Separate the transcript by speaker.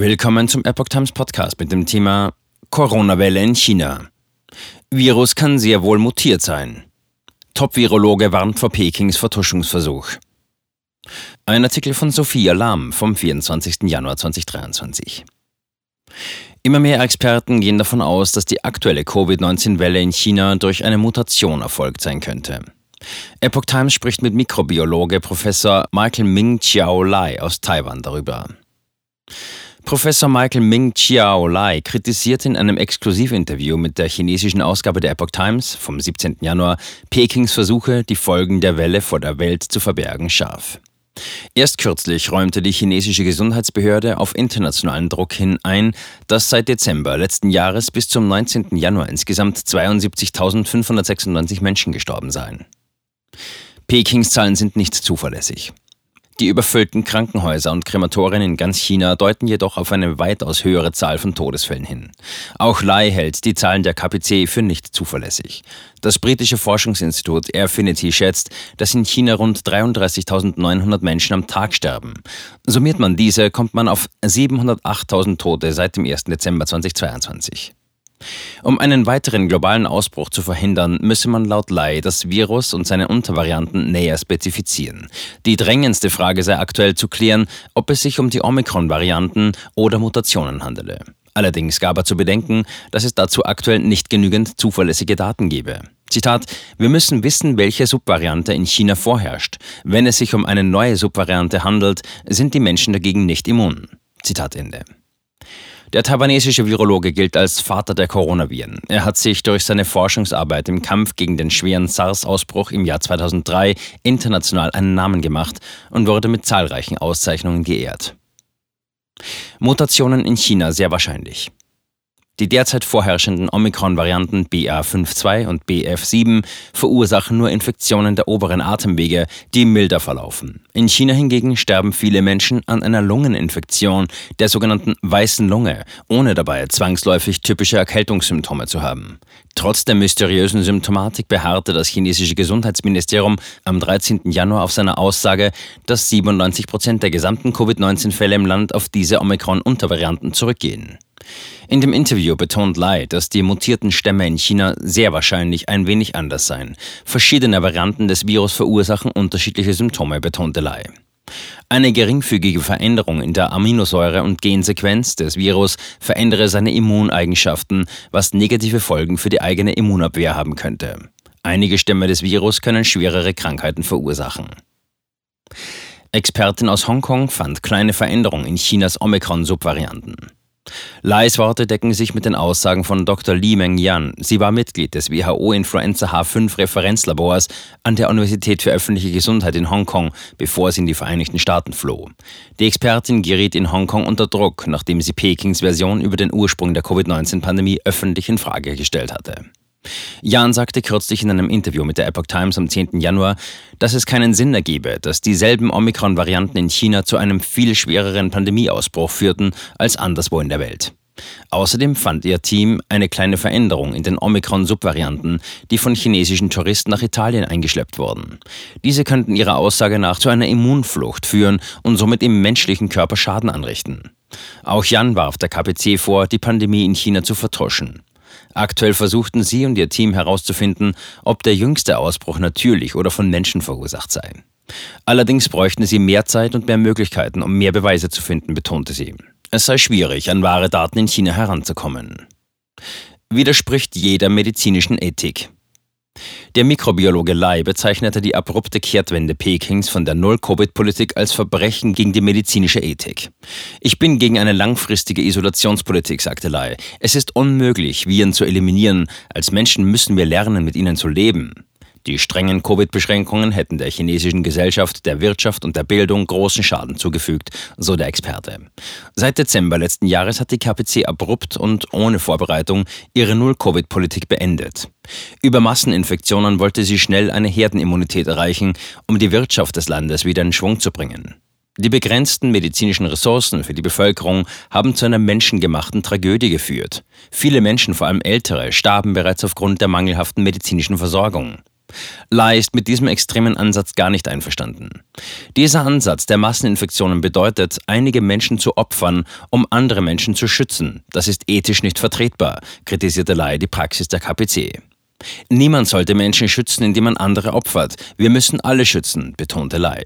Speaker 1: Willkommen zum Epoch Times Podcast mit dem Thema Corona-Welle in China. Virus kann sehr wohl mutiert sein. Top-Virologe warnt vor Pekings Vertuschungsversuch. Ein Artikel von Sophia Lahm vom 24. Januar 2023. Immer mehr Experten gehen davon aus, dass die aktuelle Covid-19-Welle in China durch eine Mutation erfolgt sein könnte. Epoch Times spricht mit Mikrobiologe Professor Michael Ming Chiao Lai aus Taiwan darüber. Professor Michael Ming Chiao Lai kritisiert in einem Exklusivinterview mit der chinesischen Ausgabe der Epoch Times vom 17. Januar Pekings Versuche, die Folgen der Welle vor der Welt zu verbergen, scharf. Erst kürzlich räumte die chinesische Gesundheitsbehörde auf internationalen Druck hin ein, dass seit Dezember letzten Jahres bis zum 19. Januar insgesamt 72.596 Menschen gestorben seien. Pekings Zahlen sind nicht zuverlässig. Die überfüllten Krankenhäuser und Krematorien in ganz China deuten jedoch auf eine weitaus höhere Zahl von Todesfällen hin. Auch Lai hält die Zahlen der KPC für nicht zuverlässig. Das britische Forschungsinstitut Airfinity schätzt, dass in China rund 33.900 Menschen am Tag sterben. Summiert man diese, kommt man auf 708.000 Tote seit dem 1. Dezember 2022. Um einen weiteren globalen Ausbruch zu verhindern, müsse man laut Lai das Virus und seine Untervarianten näher spezifizieren. Die drängendste Frage sei aktuell zu klären, ob es sich um die Omikron-Varianten oder Mutationen handele. Allerdings gab er zu bedenken, dass es dazu aktuell nicht genügend zuverlässige Daten gebe. Zitat, wir müssen wissen, welche Subvariante in China vorherrscht. Wenn es sich um eine neue Subvariante handelt, sind die Menschen dagegen nicht immun. Zitat Ende. Der taiwanesische Virologe gilt als Vater der Coronaviren. Er hat sich durch seine Forschungsarbeit im Kampf gegen den schweren SARS-Ausbruch im Jahr 2003 international einen Namen gemacht und wurde mit zahlreichen Auszeichnungen geehrt. Mutationen in China sehr wahrscheinlich. Die derzeit vorherrschenden Omikron-Varianten BA52 und BF7 verursachen nur Infektionen der oberen Atemwege, die milder verlaufen. In China hingegen sterben viele Menschen an einer Lungeninfektion, der sogenannten weißen Lunge, ohne dabei zwangsläufig typische Erkältungssymptome zu haben. Trotz der mysteriösen Symptomatik beharrte das chinesische Gesundheitsministerium am 13. Januar auf seiner Aussage, dass 97 Prozent der gesamten Covid-19-Fälle im Land auf diese Omikron-Untervarianten zurückgehen. In dem Interview betont Lai, dass die mutierten Stämme in China sehr wahrscheinlich ein wenig anders seien. Verschiedene Varianten des Virus verursachen unterschiedliche Symptome, betonte Lai. Eine geringfügige Veränderung in der Aminosäure- und Gensequenz des Virus verändere seine Immuneigenschaften, was negative Folgen für die eigene Immunabwehr haben könnte. Einige Stämme des Virus können schwerere Krankheiten verursachen. Expertin aus Hongkong fand kleine Veränderungen in Chinas Omikron-Subvarianten. Lais Worte decken sich mit den Aussagen von Dr. Li Mengyan. Sie war Mitglied des WHO-Influenza H5-Referenzlabors an der Universität für öffentliche Gesundheit in Hongkong, bevor sie in die Vereinigten Staaten floh. Die Expertin geriet in Hongkong unter Druck, nachdem sie Pekings Version über den Ursprung der Covid-19-Pandemie öffentlich in Frage gestellt hatte. Jan sagte kürzlich in einem Interview mit der Epoch Times am 10. Januar, dass es keinen Sinn ergebe, dass dieselben Omikron-Varianten in China zu einem viel schwereren Pandemieausbruch führten als anderswo in der Welt. Außerdem fand ihr Team eine kleine Veränderung in den Omikron-Subvarianten, die von chinesischen Touristen nach Italien eingeschleppt wurden. Diese könnten ihrer Aussage nach zu einer Immunflucht führen und somit im menschlichen Körper Schaden anrichten. Auch Jan warf der KPC vor, die Pandemie in China zu vertuschen. Aktuell versuchten sie und ihr Team herauszufinden, ob der jüngste Ausbruch natürlich oder von Menschen verursacht sei. Allerdings bräuchten sie mehr Zeit und mehr Möglichkeiten, um mehr Beweise zu finden, betonte sie. Es sei schwierig, an wahre Daten in China heranzukommen. Widerspricht jeder medizinischen Ethik. Der Mikrobiologe Lai bezeichnete die abrupte Kehrtwende Pekings von der Null-Covid-Politik als Verbrechen gegen die medizinische Ethik. Ich bin gegen eine langfristige Isolationspolitik, sagte Lai. Es ist unmöglich, Viren zu eliminieren. Als Menschen müssen wir lernen, mit ihnen zu leben. Die strengen Covid-Beschränkungen hätten der chinesischen Gesellschaft, der Wirtschaft und der Bildung großen Schaden zugefügt, so der Experte. Seit Dezember letzten Jahres hat die KPC abrupt und ohne Vorbereitung ihre Null-Covid-Politik beendet. Über Masseninfektionen wollte sie schnell eine Herdenimmunität erreichen, um die Wirtschaft des Landes wieder in Schwung zu bringen. Die begrenzten medizinischen Ressourcen für die Bevölkerung haben zu einer menschengemachten Tragödie geführt. Viele Menschen, vor allem Ältere, starben bereits aufgrund der mangelhaften medizinischen Versorgung. Lai ist mit diesem extremen Ansatz gar nicht einverstanden. Dieser Ansatz der Masseninfektionen bedeutet, einige Menschen zu opfern, um andere Menschen zu schützen. Das ist ethisch nicht vertretbar, kritisierte Lai die Praxis der KPC. Niemand sollte Menschen schützen, indem man andere opfert. Wir müssen alle schützen, betonte Lai.